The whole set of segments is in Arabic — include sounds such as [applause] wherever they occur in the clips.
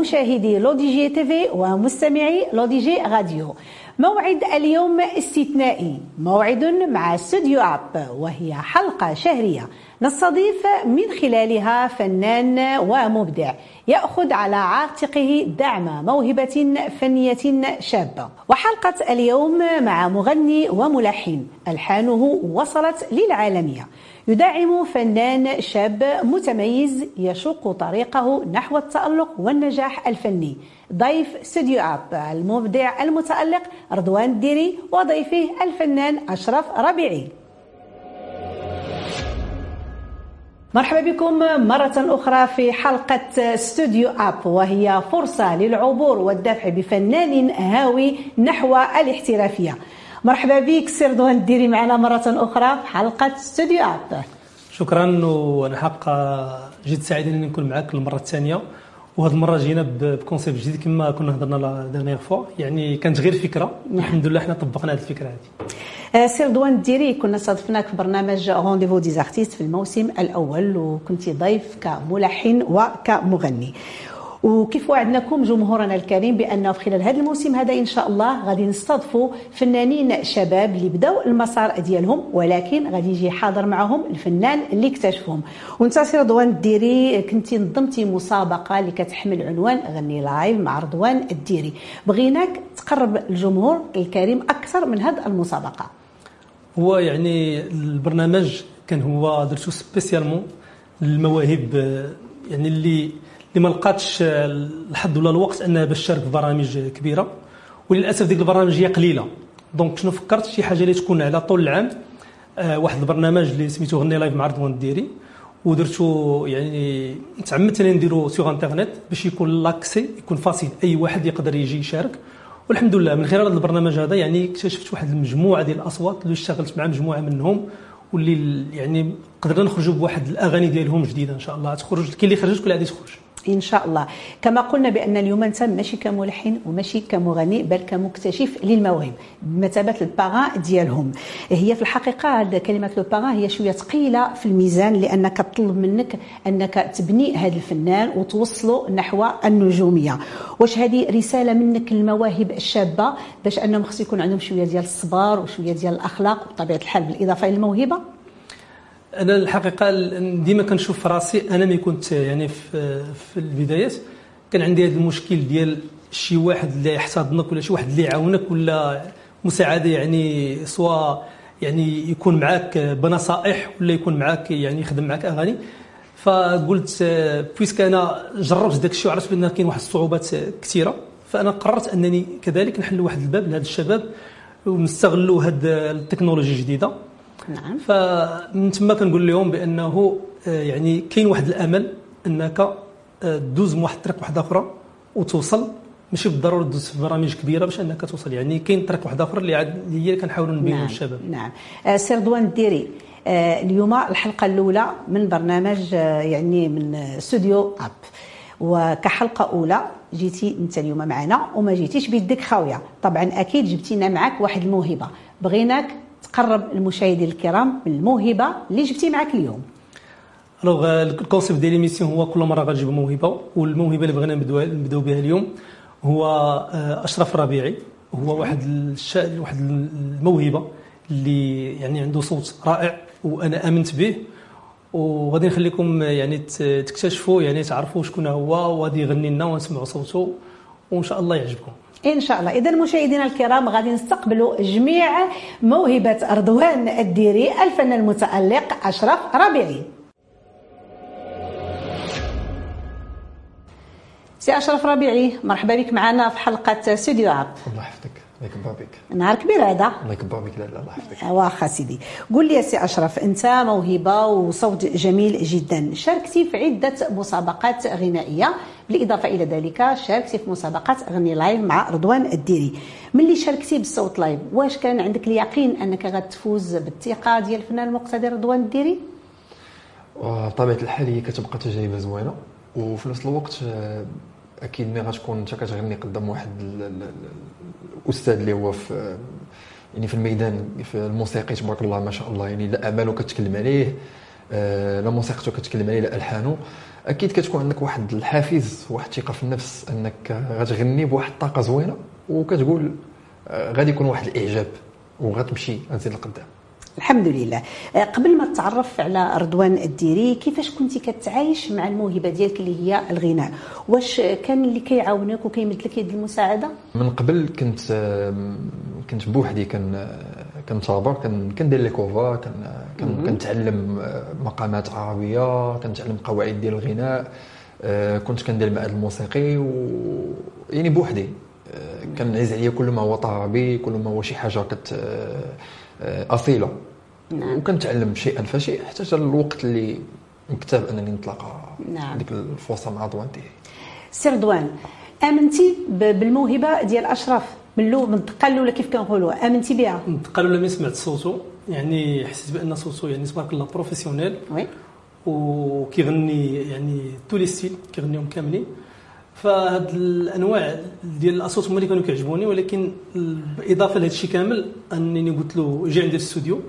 مشاهدي لودي جي TV ومستمعي لودي جي راديو. موعد اليوم استثنائي موعد مع استوديو Up وهي حلقة شهرية نستضيف من خلالها فنان ومبدع يأخذ على عاتقه دعم موهبة فنية شابة. وحلقة اليوم مع مغني وملحن ألحانه وصلت للعالمية. يدعم فنان شاب متميز يشق طريقه نحو التألق والنجاح الفني. ضيف استوديو Up المبدع المتألق رضوان الديري وضيفه الفنان أشرف ربيعي. مرحبا بكم مرة أخرى في حلقة استوديو Up وهي فرصة للعبور والدفع بفنان هاوي نحو الاحترافية. مرحبا بك سي رضوان الديري معنا مرة أخرى في حلقة استوديو Up. شكرا وأنا حقا جد سعيد أني نكون معك المرة الثانية. وهذه المرة جينا ب concept جديد كما كنا هضرنا la dernière fois يعني كانت غير فكرة. الحمد لله حنا طبقنا هذه الفكرة هذه. سي رضوان الديري كنا استضفناك في برنامج Rendez-vous des artistes في الموسم الأول وكنت ضيف كملحن وكمغني. وكيف وعدناكم جمهورنا الكريم بانه في خلال هذا الموسم هذا إن شاء الله غادي نستضفوا فنانين شباب اللي بداوا المسار ديالهم ولكن غادي يجي حاضر معهم الفنان اللي اكتشفهم. وانت سي رضوان الديري كنتي نظمتي مسابقة اللي كتحمل عنوان غني live مع رضوان الديري. بغيناك تقرب الجمهور الكريم أكثر من هذه المسابقة. هو يعني البرنامج كان هو درتو spécialement للمواهب يعني اللي اللي ما لقاتش الحظ ولا الوقت انها باش تشارك في برامج كبيرة وللأسف ديك البرامج هي قليلة. donc شنو فكرت؟ شي حاجة اللي تكون على طول العام آه واحد البرنامج اللي سميتو غني live مع رضوان الديري ودرتو يعني تعمدت اني نديرو sur internet باش يكون l'accès يكون facile أي واحد يقدر يجي يشارك. والحمد لله من خلال هذا البرنامج هذا يعني اكتشفت واحد المجموعة ديال الأصوات اللي اشتغلت مع مجموعة منهم واللي يعني قدرنا نخرجوا بواحد الأغاني ديالهم جديدة إن شاء الله. تخرج كاين اللي خرجت وكل غادي تخرج إن شاء الله. كما قلنا بأن اليوم انت ماشي كملحن وماشي كمغني بل كمكتشف للمواهب بمثابه الباغان ديالهم. هي في الحقيقة كلمة لو باغان هي شوية ثقيلة في الميزان لأنك تطلب منك أنك تبني هذا الفنان وتوصله نحو النجومية. واش هذه رسالة منك للمواهب الشابة؟ باش أنهم خص يكون عندهم شوية ديال الصبر وشوية ديال الأخلاق وبطبيعه الحال بالإضافة إلى الموهبة؟ أنا الحقيقة ديما كنشوف راسي أنا ملي كنت يعني في, في البدايات كان عندي هذا المشكل ديال شي واحد اللي يحتضنك ولا شي واحد اللي يعاونك ولا مساعدة يعني سواء يعني يكون معاك بنصائح ولا يكون معاك يعني يخدم معاك أغاني. فقلت بويسك أنا جربت داك الشيء وعرفت بأن كاين واحد الصعوبات كثيرة. فأنا قررت أنني كذلك نحل واحد الباب لهذا الشباب ونستغلوا هذه التكنولوجيا الجديدة. نعم. فمن ثم كنقول لهم بأنه آه، يعني كاين واحد الأمل أنك آه، دوز من واحد الطريق واحدة أخرى وتوصل ماشي بالضرورة تدوز في برامج كبيرة باش أنك توصل. يعني كاين طريق واحدة أخرى اللي عاد هي كنحاولوا نبينوا نعم. للشباب. نعم. آه، سي رضوان الديري اليوم الحلقة الأولى من برنامج يعني من استوديو Up وكحلقة أولى جيتي أنت اليوم معنا وما جيتيش بيدك خاوية. طبعا أكيد جبتينا معك واحد الموهبة. بغيناك تقرب المشاهدين الكرام من الموهبة اللي جبتي معك اليوم. alors ال concept ديال l'émission هو كل مرة غنجيب موهبة والموهبة اللي بغينا نبداو بها اليوم هو آه، أشرف الربيعي هو واحد الشا... واحد الموهبة اللي يعني عنده صوت رائع وأنا آمنت به. وغادي نخليكم يعني تكتشفوا يعني تعرفوا شكون هو وغادي يغني لنا ونسمعوا صوته وإن شاء الله يعجبكم. إن شاء الله. اذا مشاهدينا الكرام غادي نستقبلوا جميع موهبة رضوان الديري الفنان المتألق أشرف ربيعي. سي أشرف ربيعي مرحبا بك معنا في حلقة استوديو Up الله يحفظك. الله يكبر بك نهار كبير هذا. الله يكبر بك لا لا الله يحفظك. واخا سيدي. قول لي يا سي أشرف أنت موهبة وصوت جميل جدا. شاركتي في عدة مسابقات غنائية. بالإضافة إلى ذلك شاركتي في مسابقات غني live مع رضوان الديري. ملي شاركتي بالصوت live واش كان عندك اليقين أنك غتفوز بالثقة ديال الفنان المقتدر رضوان الديري؟ بطبيعه الحال هي كتبقى تجربة زوينة. وفي نفس الوقت آه، أكيد ملي غتكون انت كتغني قدام واحد الأستاذ اللي هو في يعني في الميدان في الموسيقي تبارك الله ما شاء الله يعني لا اعماله كتكلم عليه آه، لا موسيقته كتكلم عليه لا ألحانه. أكيد كتكون عندك واحد الحافز واحد الثقة في النفس أنك غتغني بواحد الطاقة زوينة وكتقول آه، غادي يكون واحد الإعجاب وغتمشي غتزيد لقدام. الحمد لله. آه، قبل ما تعرف على رضوان الديري كيفاش كنتي كتعايش مع الموهبة ديالك اللي هي الغناء؟ واش كان اللي كيعاونك وكيمد لك يد المساعدة؟ من قبل كنت كنت بوحدي كان كنتابع كندير les covers كنتعلم مقامات عربية كنتعلم قواعد ديال الغناء آه، كنت كندير المعهد الموسيقي و يعني بوحدي. آه، كنعز عليا كل ما هو طربي كل ما هو شي حاجة كت آه، أصيلة. نعم. وكنتعلم شيئا فشيء حتى الوقت اللي مكتب أنني نتلاقى نعم. ديك الفرصة مع رضوان ديالي سي رضوان آمنتي بالموهبة ديال أشرف من الأول من الدقة الأولى كيف كنقولوا آمنتي بها؟ من الدقة الأولى ملي سمعت صوتو يعني حسيت بأن صوتو يعني تبارك الله professionnel oui. وكيغني يعني tous les styles كيغنيهم كاملين. فهاد الأنواع ديال الأصوات هما اللي كانوا كيعجبوني ولكن بالاضافه لهذا الشيء كامل أنني قلت له جي عندي الاستوديو.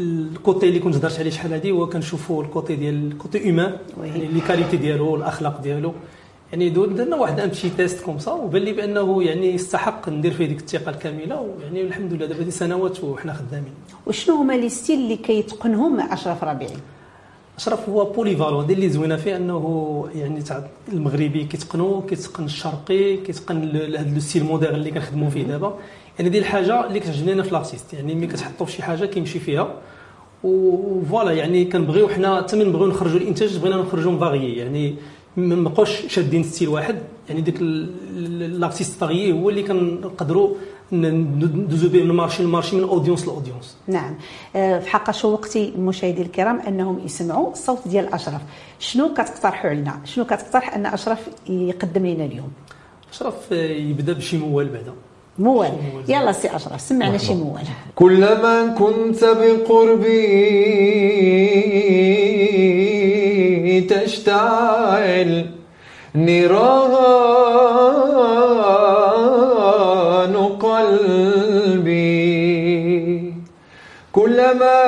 ال côté اللي كنت هضرت عليه شحال هادي هو كنشوفوا ال côté ديال ال côté humain يعني les qualités ديالو الأخلاق ديالو. يعني درنا واحد un petit test comme ça وبان لي بأنه يعني يستحق ندير فيه ديك الثقة الكاملة ويعني الحمد لله دابا سنوات وحنا خدامين. وشنو هما les styles اللي كيتقنهم أشرف ربيعي؟ أشرف هو polyvalent اللي زوينة فيه أنه يعني تاع المغربي كيتقنو كيتقن الشرقي كيتقن هذا le style moderne اللي كنخدموا فيه دابا. يعني هادي الحاجة اللي كتعجبني أنا في l'artiste يعني ملي كتحطوا في شي حاجة كيمشي فيها. و voilà يعني كنبغيو حنا حتى من نبغيو نخرجوا الإنتاج بغينا نخرجوا varié. يعني ما نبقوش شادين style واحد. يعني ديك l'artiste varié هو اللي كنقدروا ندوزو به من marché ل marché من audience ل audience نعم. آه، في حق شوق المشاهدين الكرام أنهم يسمعوا الصوت ديال أشرف. شنو كتقترحوا علينا؟ شنو كتقترح أن أشرف يقدم لنا اليوم؟ أشرف يبدأ بشي موال بعدا. موال يلا سي أشرف سمعنا شي موال كلما كنت بقربي تشتعل نيران قلبي. كلما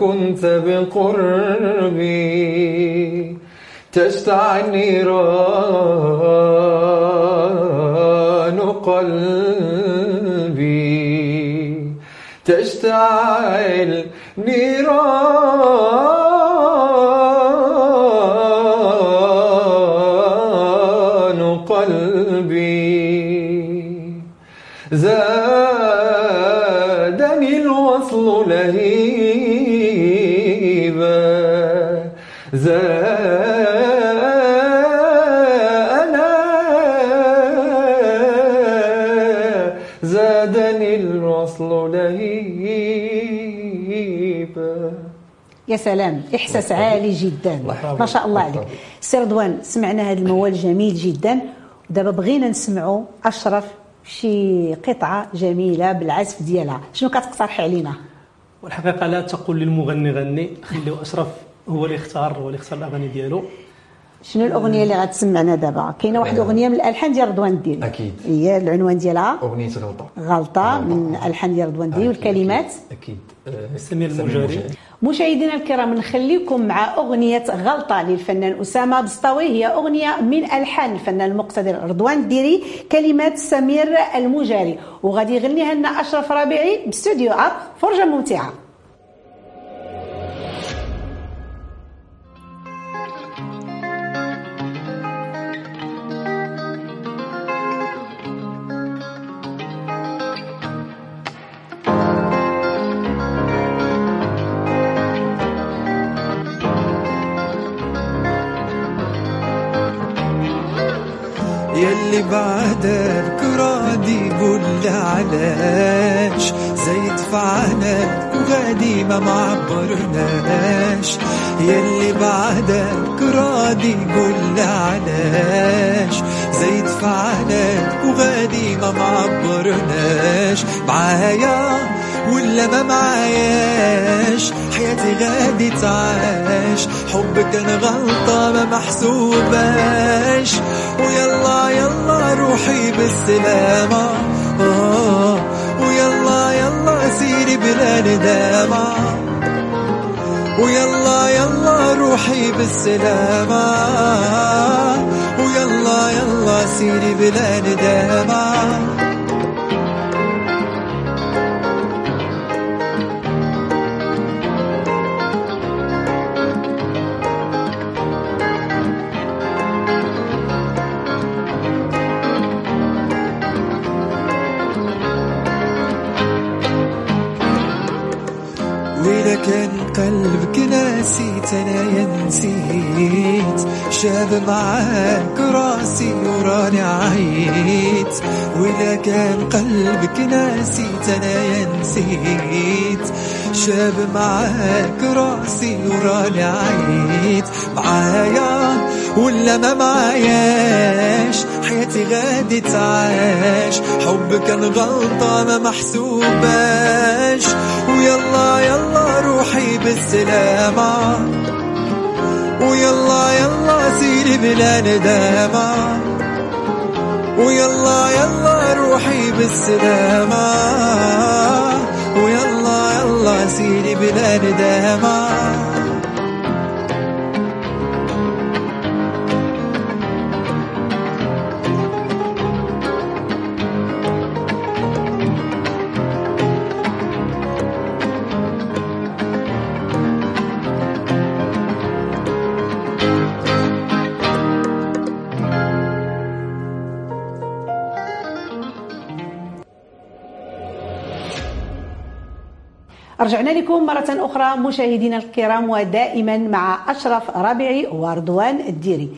كنت بقربي تشتعل نيران قلبي. تشتعل نيران قلبي. زادني الوصل لهيبا زادني يا سلام إحساس عالي جدا. ما شاء الله عليك. سي رضوان سمعنا هذا الموال جميل جدا. ودابا بغينا نسمعوا أشرف شي قطعة جميلة بالعزف ديالها. شنو كتقترح علينا؟ والحقيقة لا تقول للمغني غني خليو أشرف هو اللي اختار هو اللي اختار الأغاني ديالو. شنو الأغنية اللي غتسمعنا دابا؟ كاينة واحد الأغنية من الالحان ديال رضوان الدين. أكيد. هي العنوان ديالها. أغنية غلطة. غلطة من ألحان ديال رضوان الدين والكلمات. أكيد. سمير المجاري. مشاهدينا الكرام نخليكم مع أغنية غلطة للفنان أسامة بسطاوي. هي أغنية من ألحان الفنان المقتدر رضوان الديري كلمات سمير المجاري. وغادي يغنيها لنا أشرف ربيعي باستوديو أب فرجة ممتعة. علاش؟ زيد فعلك وغادي ما معبرناش. يلي بعدك راضي قول علاش؟ زيد فعلك وغادي ما معبرناش. معايا ولا ما معاياش؟ حياتي غادي تعاش. حبك كان غلطة ما محسوباش. ويلا يلا روحي بالسلامة. آه ويلا يلا سيري بلا ندامة ويلا يلا روحي بالسلامة. ويلا يلا سيري بلا ندامة يا نسيت شاب معاك راسي وراني عييت وإذا كان قلبك ناسيت يا نسيت شاب معاك راسي وراني عييت معايا ولا ما معاياش؟ حياتي غادي تعاش. حب كان غلطة ما محسوباش. ويلا يلا روحي بالسلامة. ويلا يلا سيري بلا ندامة ويلا يلا روحي بالسلامة. ويلا يلا سيري بلا ندامة رجعنا لكم مرة أخرى مشاهدينا الكرام ودائما مع أشرف رابعي ورضوان الديري.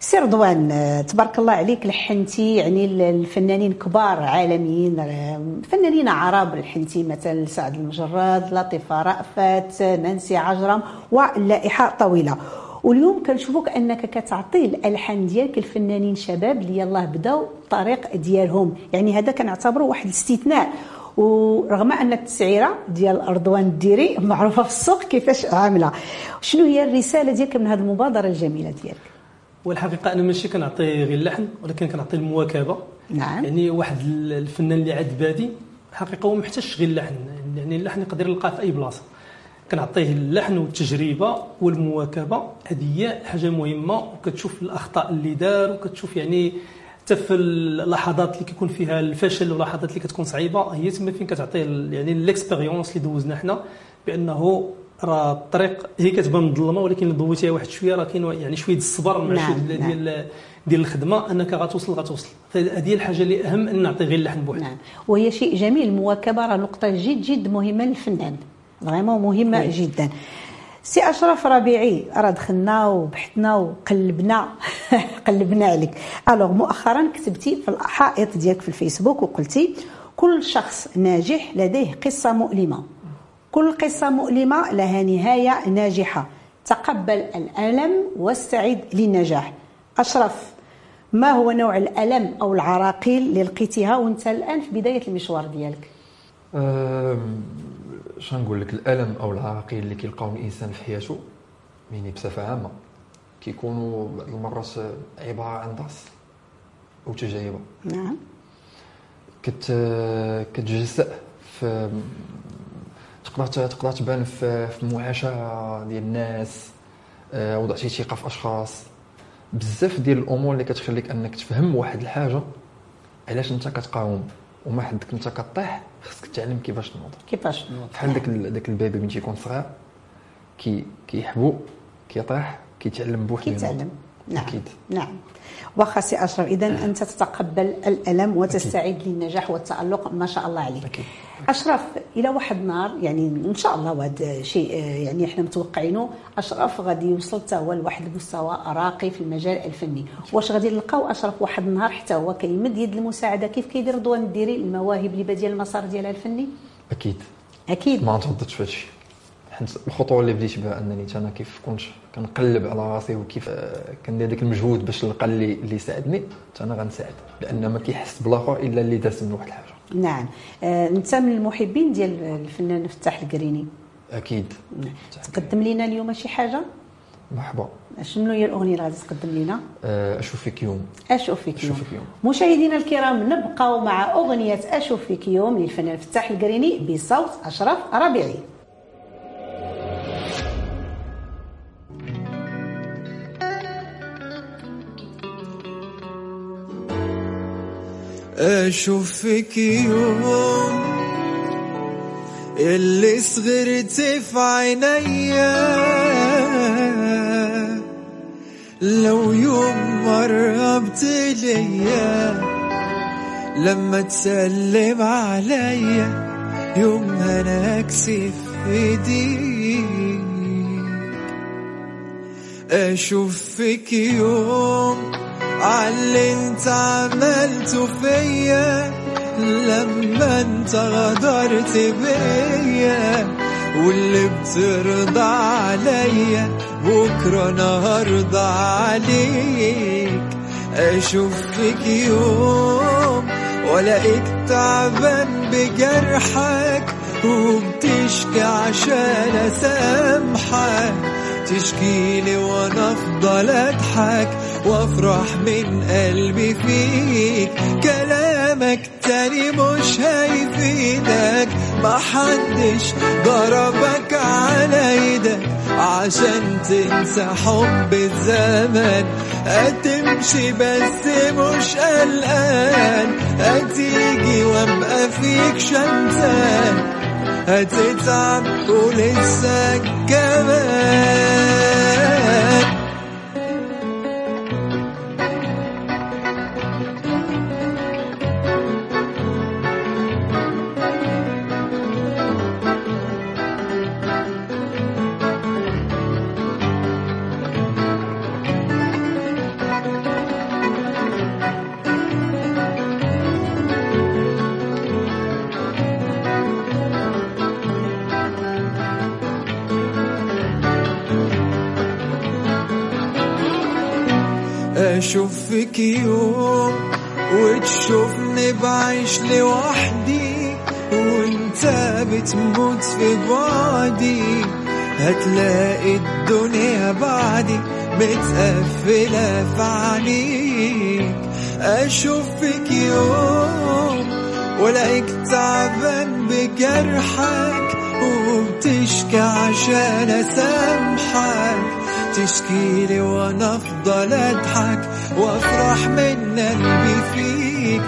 سي رضوان آه، تبارك الله عليك لحنتي يعني الفنانين كبار عالميين آه، فنانين عرب لحنتي مثلا سعد المجرد لطيفة رأفت نانسي عجرم واللائحة طويلة. واليوم كنشوفوك أنك كتعطي الالحان ديالك الفنانين شباب اللي يلاه بداو الطريق ديالهم. يعني هذا كنعتبره واحد الاستثناء. ورغم أن التسعيرة ديال رضوان الديري معروفة في السوق كيفاش عاملة. شنو هي الرسالة ديالك من هذه المبادرة الجميلة ديالك؟ والحقيقة أنا ماشي كنعطي غير اللحن ولكن كنعطي المواكبة. نعم. يعني واحد الفنان اللي عاد بادي الحقيقة هو ما محتاجش غير اللحن يعني اللحن يقدر يلقاه في أي بلاصة. كنعطيه اللحن والتجربة والمواكبة هذه هي حاجة مهمة وكتشوف الأخطاء اللي دار وكتشوف يعني حتى في اللحظات اللي كيكون فيها الفشل واللحظات اللي كتكون صعيبة هي تما فين كتعطي يعني l'expérience اللي دوزنا حنا بأنه راه الطريق هي كتبان مظلمه ولكن اللي ضويتيها واحد شوية راه كاين يعني شوية الصبر مع نعم، شوية نعم. ديال ديال الخدمة أنك غتوصل غتوصل فهذه الحاجة اللي أهم أن نعطي غير اللحن بوحده نعم. وهي شيء جميل المواكبة راه نقطة جد جد مهمة للفنان. vraiment مهمة. جدا. سي أشرف ربيعي راه دخلنا وبحثنا وقلبنا. [laughs] قلبنا عليك. ألوغ مؤخرا كتبتي في الحائط ديالك في الفيسبوك وقلتي كل شخص ناجح لديه قصة مؤلمة. كل قصة مؤلمة لها نهاية ناجحة. تقبل الألم واستعد للنجاح. أشرف ما هو نوع الألم أو العراقيل اللي لقيتيها وانت الآن في بداية المشوار ديالك؟ شنو نقول لك الألم أو العراقيل اللي كيلقاهم الإنسان في حياته يعني بصفة عامة. كيكونوا بعض المرات عبارة عن درس أو تجربة. نعم. كت كتجزأ في تقدر تقدر تبان في في المعاشره ديال الناس آه، وضعتي ثقة في اشخاص بزاف ديال الأمور اللي كتخليك أنك تفهم واحد الحاجة علاش أنت كتقاوم. وما حدك انت كطيح خصك تعلم كيفاش تنوض كيفاش نوض؟ بحال داك داك ال bébé من تيكون صغير كي كيحبو كيطيح كيتعلم بوحدو. كيتعلم نعم أكيد. نعم. واخا سي أشرف اذا أنت تتقبل الألم وتستعد للنجاح والتألق ما شاء الله عليك. أكيد. أشرف إلى واحد النهار يعني إن شاء الله وهذا شيء آه، يعني إحنا متوقعينه أشرف غادي يوصل حتى هو لواحد المستوى راقي في المجال الفني. واش غادي نلقاو أشرف واحد النهار حتى هو كيمد يد المساعدة؟ كيف كيدير رضوان الديري المواهب اللي باديه المسار ديالها الفني؟ أكيد. أكيد. ما ترددش في هادشي. حيت الخطوة اللي بديت بها أنني أنا كيف كنت كنقلب على راسي وكيف آه، كندير داك المجهود باش نلقى اللي اللي يساعدني أنا غنساعد لأن ما كيحس بالاخر إلا اللي داز من واحد الحاجة. نعم. آه، أنت من المحبين ديال الفنان فتاح القريني. أكيد. تقدم لنا اليوم شي حاجة؟ مرحبا. شنو هي الأغنية اللي غادي تقدم لنا؟ آه، أشوف فيك يوم. أشوف فيك يوم. يوم. مشاهدينا الكرام نبقاو مع أغنية أشوف فيك يوم للفنان فتاح القريني بصوت أشرف ربيعي. أشوف فيك يوم اللي صغرت في عينيا لو يوم مربت ليا لما تسلم عليا يوم أنا اكسف إيديك. أشوف فيك يوم عاللي انت عملته فيا لما انت غدرت بيا واللي بترضى عليا بكرة أنا هرضى عليك. أشوف فيك يوم والاقيك تعبان بجرحك. وبتشكي عشان أسامحك. تشكيلي وأنا أفضل أضحك. وافرح من قلبي فيك. كلامك تاني مش هيفيدك. محدش ضربك على إيدك. عشان تنسى حب الزمن. هتمشي بس مش قلقان. هتيجي وابقى فيك شمتان هتتعب ولسه كمان. فيك يوم وتشوفني بعيش لوحدي وانت بتموت في بعدي هتلاقي الدنيا بعدي متقفلة في عينيك أشوف فيك يوم ولاقيك تعبان بجرحك وبتشكي عشان اسامحك تشكيلي وأنا افضل أضحك وأفرح من قلبي فيك.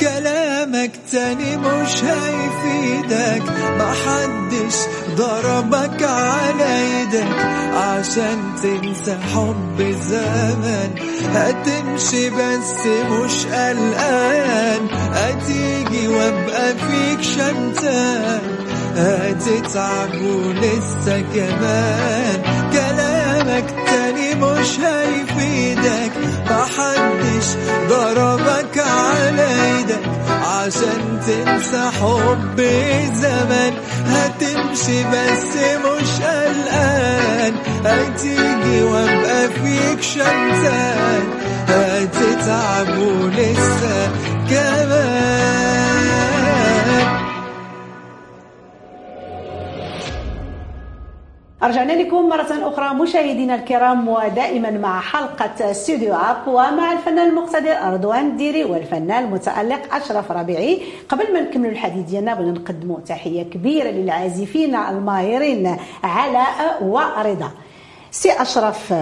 كلامك تاني مش هيفيدك. محدش ضربك على إيدك. عشان تنسى حب الزمن هتمشي بس مش قلقان. هتيجي وابقى فيك شمتان. هتتعب ولسه كمان. كلامك تاني مش هيفيدك محدش ضربك على إيدك عشان تنسى حب الزمن هتمشي بس مش قلقان. هتيجي وابقى فيك شمتان هتتعب ولسه كمان. رجعنا لكم مرة أخرى مشاهدينا الكرام ودائما مع حلقة استوديو أب ومع الفنان المقتدر رضوان الديري والفنان المتألق أشرف ربيعي. قبل ما نكمل الحديث ديالنا بغينا نقدموا تحية كبيرة للعازفين الماهرين علاء ورضا سي أشرف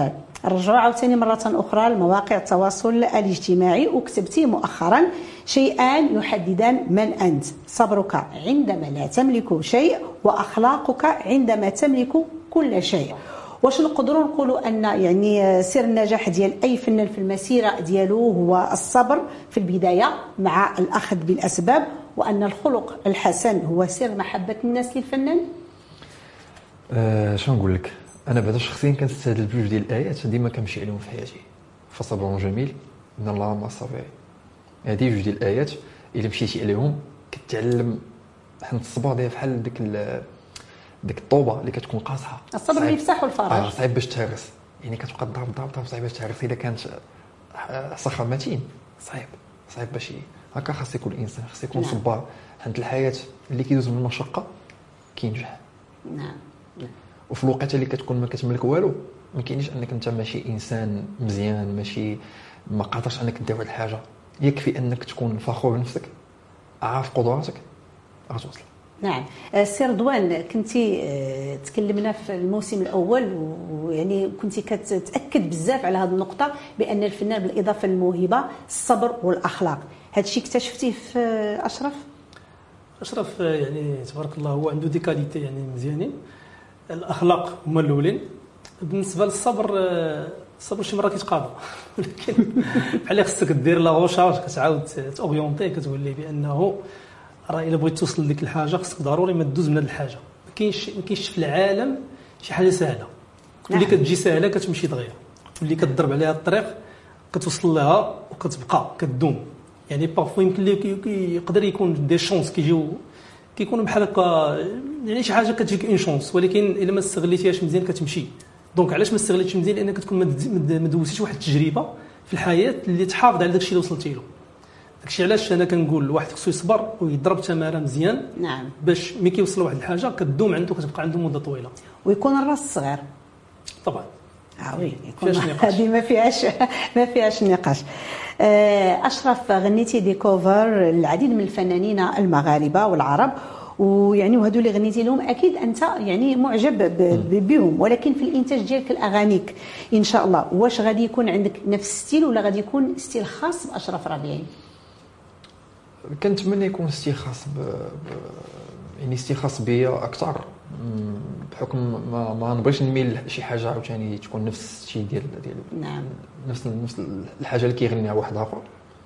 رجعوا عاوتاني مرة أخرى لمواقع التواصل الاجتماعي وكتبتي مؤخرا شيئان يحددان من أنت. صبرك عندما لا تملك شيء وأخلاقك عندما تملك كل شيء. واش نقدروا نقولوا أن يعني سر النجاح ديال أي فنان في المسيرة ديالو هو الصبر في البداية مع الأخذ بالأسباب وأن الخلق الحسن هو سر محبة الناس للفنان؟ آه شنو نقول لك؟ أنا بعدا شخصيا كنستهدل بجوج ديال الايات ديما كنمشي عليهم في حياتي. فصبر جميل إن الله مع الصابرين هذه جوج ديال الآيات إلا مشيتي عليهم كتعلم حنا الصبر داير بحال ديك ديك الطوبة اللي كتكون قاصحه الصبر المفتاح والفرج. آه صعيب باش تهرس. يعني كتبقى تضرب ضرب ضرب صعيب باش تهرس. إلا كانت آه، صخر متين. صعيب. صعيب باش هكا خاص يكون الانسان خاص يكون نعم. صبار. حيت الحياة اللي كيدوز من المشقه كينجح. نعم. وفي الوقت اللي كتكون ما كتملك والو ما كاينش أنك أنت ماشي إنسان مزيان ماشي ما قادرش أنك دير واحد الحاجة. يكفي أنك تكون فخور بنفسك عارف قدراتك غتوصل نعم. آه، سي رضوان كنتي آه، تكلمنا في الموسم الأول ويعني كنتي كتأكد بزاف على هذه النقطة بأن الفنان بالإضافة للموهبة الصبر والأخلاق. هذا الشيء اكتشفتيه في آه، أشرف؟ أشرف يعني تبارك الله هو عنده des qualités يعني مزيانين. الأخلاق هما الأولين. بالنسبة للصبر الصبر شي مرة كيتقاضى ولكن [laughs] بحال خصك دير la recharge كتعاود تاورينتي كتولي بأنه راه الا بغيت توصل لديك الحاجة خصك ضروري ما تدوز من هذه الحاجة. ما كاينش ما كاينش في العالم شي حاجة سهلة. اللي نعم. كتجي سهلة كتمشي دغيا واللي كتضرب عليها الطريق كتوصل لها وكتبقى كدوم يعني parfois يمكن لك يقدر يكون des chances كيجيو كيكونوا بحال هكا يعني شي حاجة كتجيك une chance ولكن إلا ما استغليتيهاش مزيان كتمشي. donc علاش ما استغليتش مزيان؟ لأنك كتكون ما دوزتيش واحد التجربة في الحياة اللي تحافظ على داكشي اللي وصلتي له. داكشي علاش أنا كنقول الواحد خصو يصبر ويضرب تمارة مزيان نعم. باش ملي كيوصل لواحد الحاجة كدوم عنده كتبقى عنده مدة طويلة. ويكون الراس صغير. طبعا. oui يكون فيهاش نقاش. [laughs] هذه ما فيهاش [laughs] ما فيهاش نقاش. آه، أشرف غنيتي des covers العديد من الفنانين المغاربة والعرب ويعني وهذو اللي غنيتي لهم أكيد أنت يعني معجب بهم. ولكن في الإنتاج ديالك الأغانيك إن شاء الله واش غادي يكون عندك نفس ال style ولا غادي يكون style خاص بأشرف ربيعي؟ كنتمنى يكون style خاص ب... ب... يعني style خاص بيا أكثر. بحكم ما ما نبغيش نميل لشي حاجة عاوتاني تكون نفس الشيء ديال ديال نعم. نفس نفس الحاجة اللي كيغنيها واحد آخر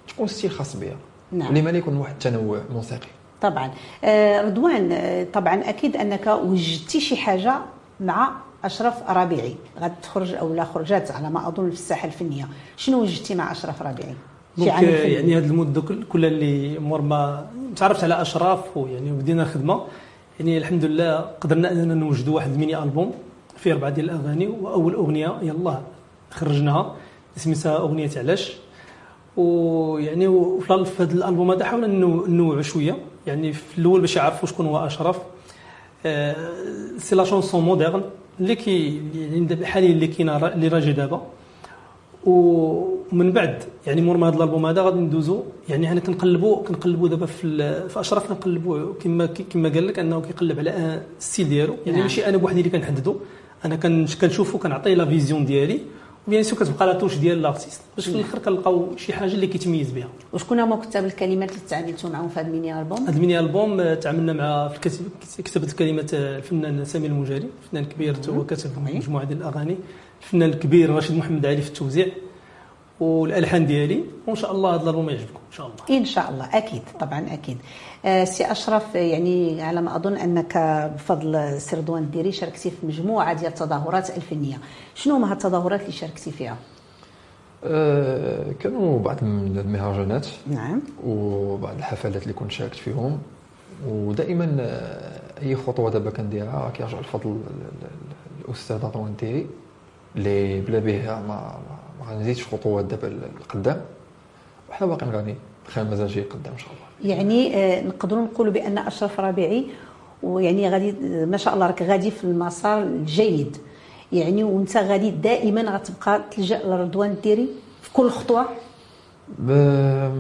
تكون style خاص بيا. نعم. ولما لا يكون واحد التنوع موسيقي. طبعا. آه، رضوان آه، طبعا أكيد أنك وجدتي شي حاجة مع أشرف ربيعي. غتخرج أو لا خرجت على ما أظن في الساحه الفنية. شنو وجدتي مع أشرف ربيعي؟ شي donc. يعني هذه المده كل- كلها اللي مور ما تعرفت على أشرف ويعني وبدينا الخدمه يعني الحمد لله قدرنا أننا نوجدوا واحد ال mini album فيه أربعة ديال الأغاني وأول أغنية يلاه خرجناها سميتها أغنية علاش. ويعني وفي في هذا الألبوم هذا حاولنا ننو- ننوعوا شوية. يعني في الأول باش يعرفوا شكون هو أشرف. آه، c'est la chanson moderne اللي كي يعني حاليا اللي كاينة اللي راجي دابا. ومن بعد يعني مور ما هذا الألبوم هذا غادي ندوزو. يعني أنا كنقلبوا كنقلبوا دابا في في أشرف كنقلبوا كما كما قال لك أنه كيقلب على ال style ديالو. يعني نعم. ماشي أنا بوحدي اللي كنحددو. أنا كن- كنشوفو كنعطيه la vision ديالي. و bien sûr كتبقى la touche ديال l'artiste باش في الآخر كنلقاو شي حاجة اللي كيتميز بها. وشكون هما كتاب الكلمات اللي تعاملتوا معهم في هذا ال mini album؟ هذا ال mini album آه، تعاملنا مع كتابه الكلمات آه، الفنان سامي المجاري. فنان كبير هو كتب مجموعة ديال الأغاني. الفنان الكبير رشيد محمد علي في التوزيع. والألحان ديالي وإن شاء الله هذا الألبوم يعجبكم إن شاء الله. إن شاء الله أكيد طبعا أكيد. آه، سي أشرف يعني على ما أظن أنك بفضل سي رضوان الديري شاركتي في مجموعة ديال التظاهرات الفنية. شنو هما التظاهرات اللي شاركتي فيها؟ آه، كانوا بعض من المهرجانات. نعم. وبعض الحفلات اللي كنت شاركت فيهم. ودائما آه، أي خطوة دابا كنديرها كيرجع الفضل الاستاذ رضوان تيري اللي بلا به ما ما- غنزيدش خطوات دابا لقدام وحنا باقيين غادي خير مازال جاي قدام إن شاء الله. يعني آه، نقدروا نقولوا بأن أشرف ربيعي ويعني غادي ما شاء الله راك غادي في المسار الجيد. يعني وأنت غادي دائما غتبقى تلجأ لرضوان الديري في كل خطوة؟ ب-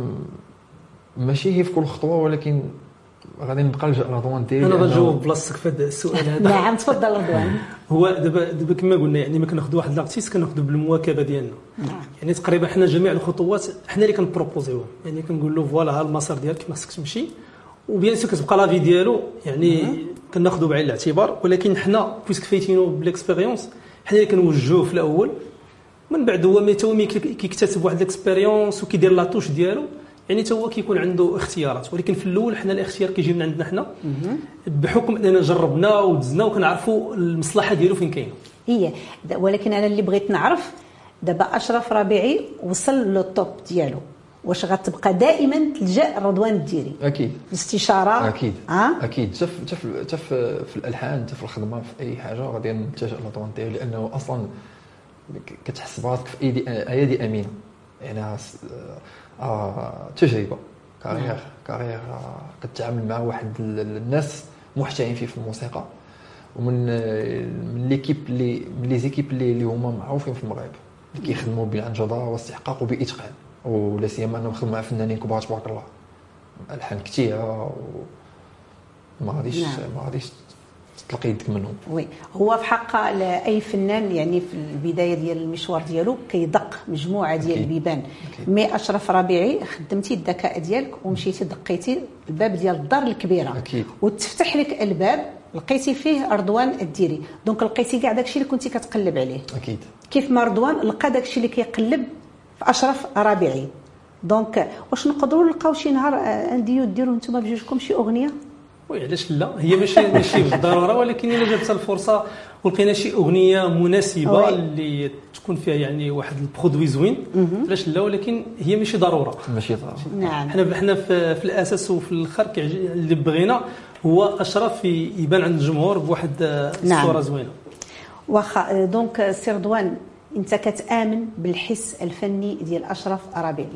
ماشي هي في كل خطوة ولكن غادي نبقى نلجا لرضوان تيري أنا غنجاوب بلاصتك في هذا السؤال هذا. [laughs] نعم تفضل رضوان هو دابا دابا كما قلنا يعني ما كناخذ واحد l'artiste كناخذ بالمواكبة ديالنا. نعم. يعني تقريبا حنا جميع الخطوات حنا اللي كن proposer وهم يعني كنقول له voilà ها المسار ديالك خصك تمشي. و bien sûr كتبقى l'avis ديالو يعني كناخذوا بعين الاعتبار. ولكن حنا puisque فايتينو ب l'expérience حنا اللي كنوجهوه في الأول. من بعد هو مي تو مي كي- كيكتسب واحد l'expérience وكيدير la touche ديالو. يعني تا هو كيكون عنده اختيارات. ولكن في الأول حنا الاختيار كيجي من عندنا حنا. بحكم أننا جربنا ودزنا وكنعرفوا المصلحة ديالو فين كاينة. هي ولكن أنا اللي بغيت نعرف دابا أشرف ربيعي وصل لل top ديالو. واش غتبقى دائما تلجأ لرضوان الديري أكيد. الاستشارة؟ أكيد. ها؟ أكيد. حتى في- حتى في- الألحان حتى في الخدمة في أي حاجة غادي نتجه لرضوان الديري لأنه أصلا كتحس براسك في ايدي أيادي أمينة. يعني آه تجربه carrière carrière آه كتعامل مع واحد ال- ال- الناس محترفين في الموسيقى. ومن من l'équipe اللي من les équipes اللي اللي هما معروفين في المغرب. اللي كيخدموا بجدارة واستحقاق وبإتقان. ولا سيما أنهم خدموا مع فنانين كبار تبارك الله. الحان كثيره وما غاديش نعم. ما غاديش تطلق يدك منهم. oui. هو في حق أي فنان يعني في البداية ديال المشوار ديالو كيدق مجموعة ديال. البيبان. mais أشرف ربيعي خدمتي الذكاء ديالك ومشيتي دقيتي الباب ديال الدار الكبيرة. أكيد. وتفتح لك الباب لقيتي فيه رضوان الديري. donc لقيتي كاع داكشي اللي كنتي كتقلب عليه. أكيد. كيف ما رضوان لقى داكشي اللي كيقلب في أشرف ربيعي. donc واش نقدروا نلقاو شي نهار آه، un duo ديروا نتوما بجوجكم شي أغنية؟ oui علاش لا؟ هي ماشي ماشي بالضرورة ولكن إلا جابت الفرصة ولقينا شي أغنية مناسبة. اللي تكون فيها يعني واحد ال produit زوين. علاش لا؟ ولكن هي ماشي ضرورة. ماشي ضروري نعم. حنا حنا في, في الأساس وفي الآخر اللي بغينا هو أشرف يبان عند الجمهور بواحد آه، نعم. الصورة زوينة. واخا آه، donc سي رضوان انت كتآمن بالحس الفني ديال أشرف ربيعي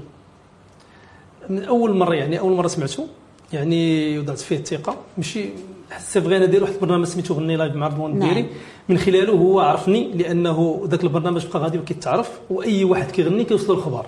من أول مرة يعني أول مرة سمعته. يعني وضعت فيه الثقة. ماشي حسيت بغينا ندير واحد البرنامج سميتو غني live مع رضوان نعم. الديري من خلاله هو عرفني لأنه ذاك البرنامج بقى غادي وكيتعرف وأي واحد كيغني كيوصلوا الخبر.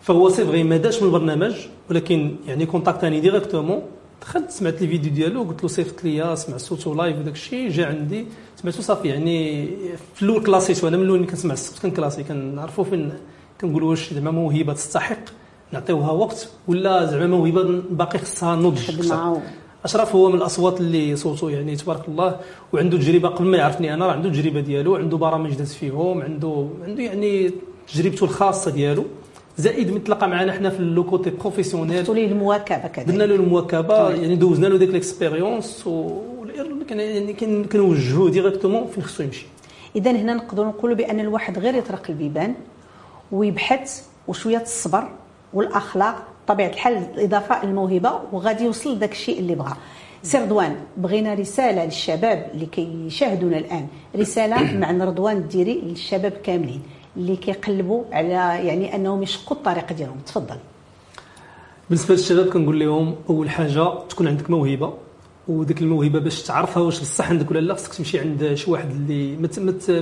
فهو c'est vrai ما دازش من البرنامج ولكن يعني كونتاكتاني directement دخلت سمعت les vidéos ديالو قلت له صيفط لي سمع صوتو live وداك الشيء جا عندي. سمعتو صافي يعني في الأول كلاسيتو أنا من الأول كنسمع الصوت كنكلاسي كنعرفوا فين كنقولوا واش زعما موهبة تستحق. نعطيوها وقت ولا زعما موهبه باقي خصها نضج أشرف هو من الأصوات اللي صوته يعني تبارك الله وعنده تجربة قبل ما يعرفني أنا راه عنده تجربة ديالو عنده برامج داز فيهم عنده عنده يعني تجربته الخاصة ديالو. زائد من تلاقى معنا حنا في le côté professionnel. قلتوا لي المواكبة كذلك. درنا له المواكبة طيب. يعني دوزنا له ديك l'expérience يعني كن- كنوجهوه directement فين خصو يمشي. اذا هنا نقدروا نقولوا بأن الواحد غير يطرق البيبان ويبحث وشوية الصبر والأخلاق بطبيعه الحال الإضافة الموهبة وغادي يوصل لذاك الشيء اللي بغى سي رضوان بغينا رسالة للشباب اللي كيشاهدونا الآن. رسالة [coughs] مع رضوان الديري للشباب كاملين اللي كيقلبوا على يعني أنهم يشقوا الطريق ديالهم. تفضل. بالنسبة للشباب كنقول لهم أول حاجة تكون عندك موهبة وديك الموهبة باش تعرفها واش بصح عندك ولا لا خصك تمشي عند شي واحد اللي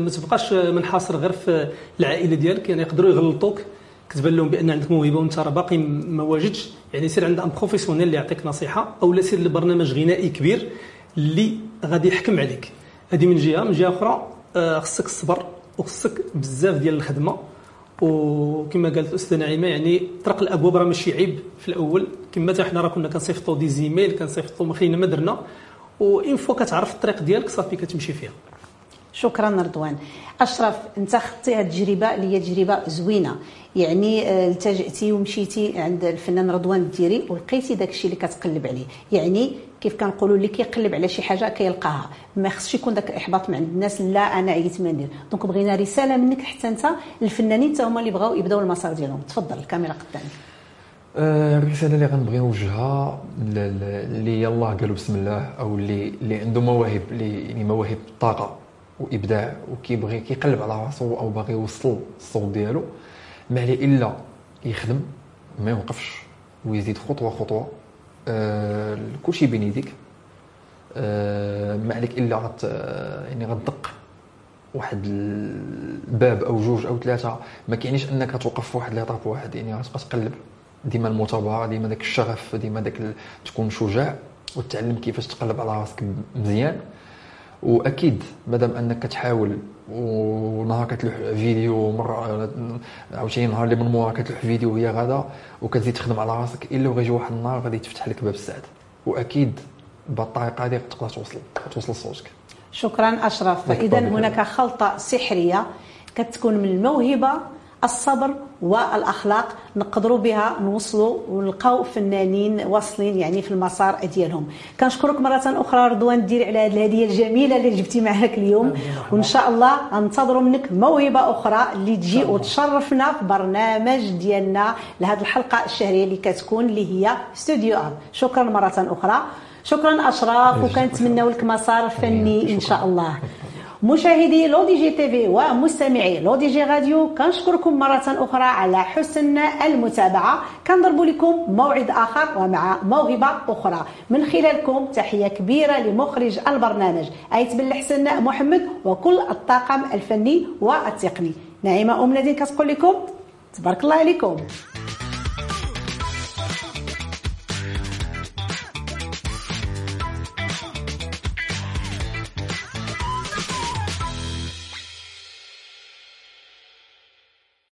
ما تبقاش منحصر غير في العائلة ديالك يعني يقدروا يغلطوك. كتبان لهم بأن عندك موهبة وأنت راه باقي ما واجدش. يعني سير عند un professionnel اللي يعطيك نصيحة أو لا سير لبرنامج غنائي كبير اللي غادي يحكم عليك. هذه من جهة من جهة أخرى آه، خصك الصبر وخصك بزاف ديال الخدمة. وكما قالت الأستاذة نعيمة يعني طرق الأبواب راه ماشي عيب في الأول. كما حنا راه كنا كنصيفطوا des e-mails كنصيفطوا ما خلينا ما درنا. و une fois كتعرف الطريق ديالك صافي كتمشي فيها. شكرا رضوان. أشرف أنت خدتي هذه التجربة اللي هي تجربة زوينة. يعني آه، التجأتي ومشيتي عند الفنان رضوان الديري ولقيتي داك الشيء اللي كتقلب عليه. يعني كيف كنقولوا اللي كيقلب على شي حاجة كيلقاها. ما خصش يكون داك الإحباط من عند الناس لا أنا عييت ما ندير donc بغينا رسالة منك حتى أنت. الفنانين حتى هما اللي بغاو يبداو المسار ديالهم. تفضل الكاميرا قدامك. آه، الرسالة اللي غنبغي نوجهها اللي يلاه قالوا بسم الله أو اللي اللي عنده مواهب اللي يعني مواهب طاقة. وإبداع وكيبغي كيقلب على راسو أو باغي يوصل الصوت ديالو ما عليه إلا يخدم ما يوقفش ويزيد خطوة خطوة. آه كلشي بين يديك. آه ما عليك إلا غت يعني غتدق واحد الباب أو جوج أو ثلاثة. ما كيعنيش أنك توقف في واحد ليطاب واحد يعني غتبقى تقلب. ديما المثابره ديما داك الشغف ديما داك. تكون شجاع وتتعلم كيفاش تقلب على راسك مزيان. وأكيد مادام أنك كتحاول ونهار كتلوح فيديو مرة عاوتاني نهار اللي من مورا كتلوح فيديو وهي غادا وكتزيد تخدم على راسك إلا وغيجي واحد النهار غادي تفتح لك باب السعادة. وأكيد بهالطريقه هذه تقدر توصل توصل صوتك شكرا أشرف. لك اذا طبعاً. هناك خلطة سحرية كتكون من الموهبة الصبر والأخلاق نقدروا بها نوصلوا ونلقاو فنانين واصلين يعني في المسار ديالهم. كنشكرك مرة أخرى رضوان ديري على هذه الهدية الجميلة اللي جبتي معاك اليوم. وإن شاء الله غنتظروا منك موهبة أخرى اللي تجي وتشرفنا في برنامج ديالنا لهذه الحلقة الشهرية اللي كتكون اللي هي استوديو اب شكرا مرة أخرى. شكرا اشرف وكنتمناو لك مسار فني إن شاء الله. مشاهدي لو دي جي تيفي ومستمعي لو دي جي راديو كنشكركم مرة أخرى على حسن المتابعة. كنضرب لكم موعد آخر ومع موهبة أخرى. من خلالكم تحية كبيرة لمخرج البرنامج أيت بن الحسن محمد وكل الطاقم الفني والتقني. نعيمة أم نادين كتقول لكم. تبارك الله عليكم.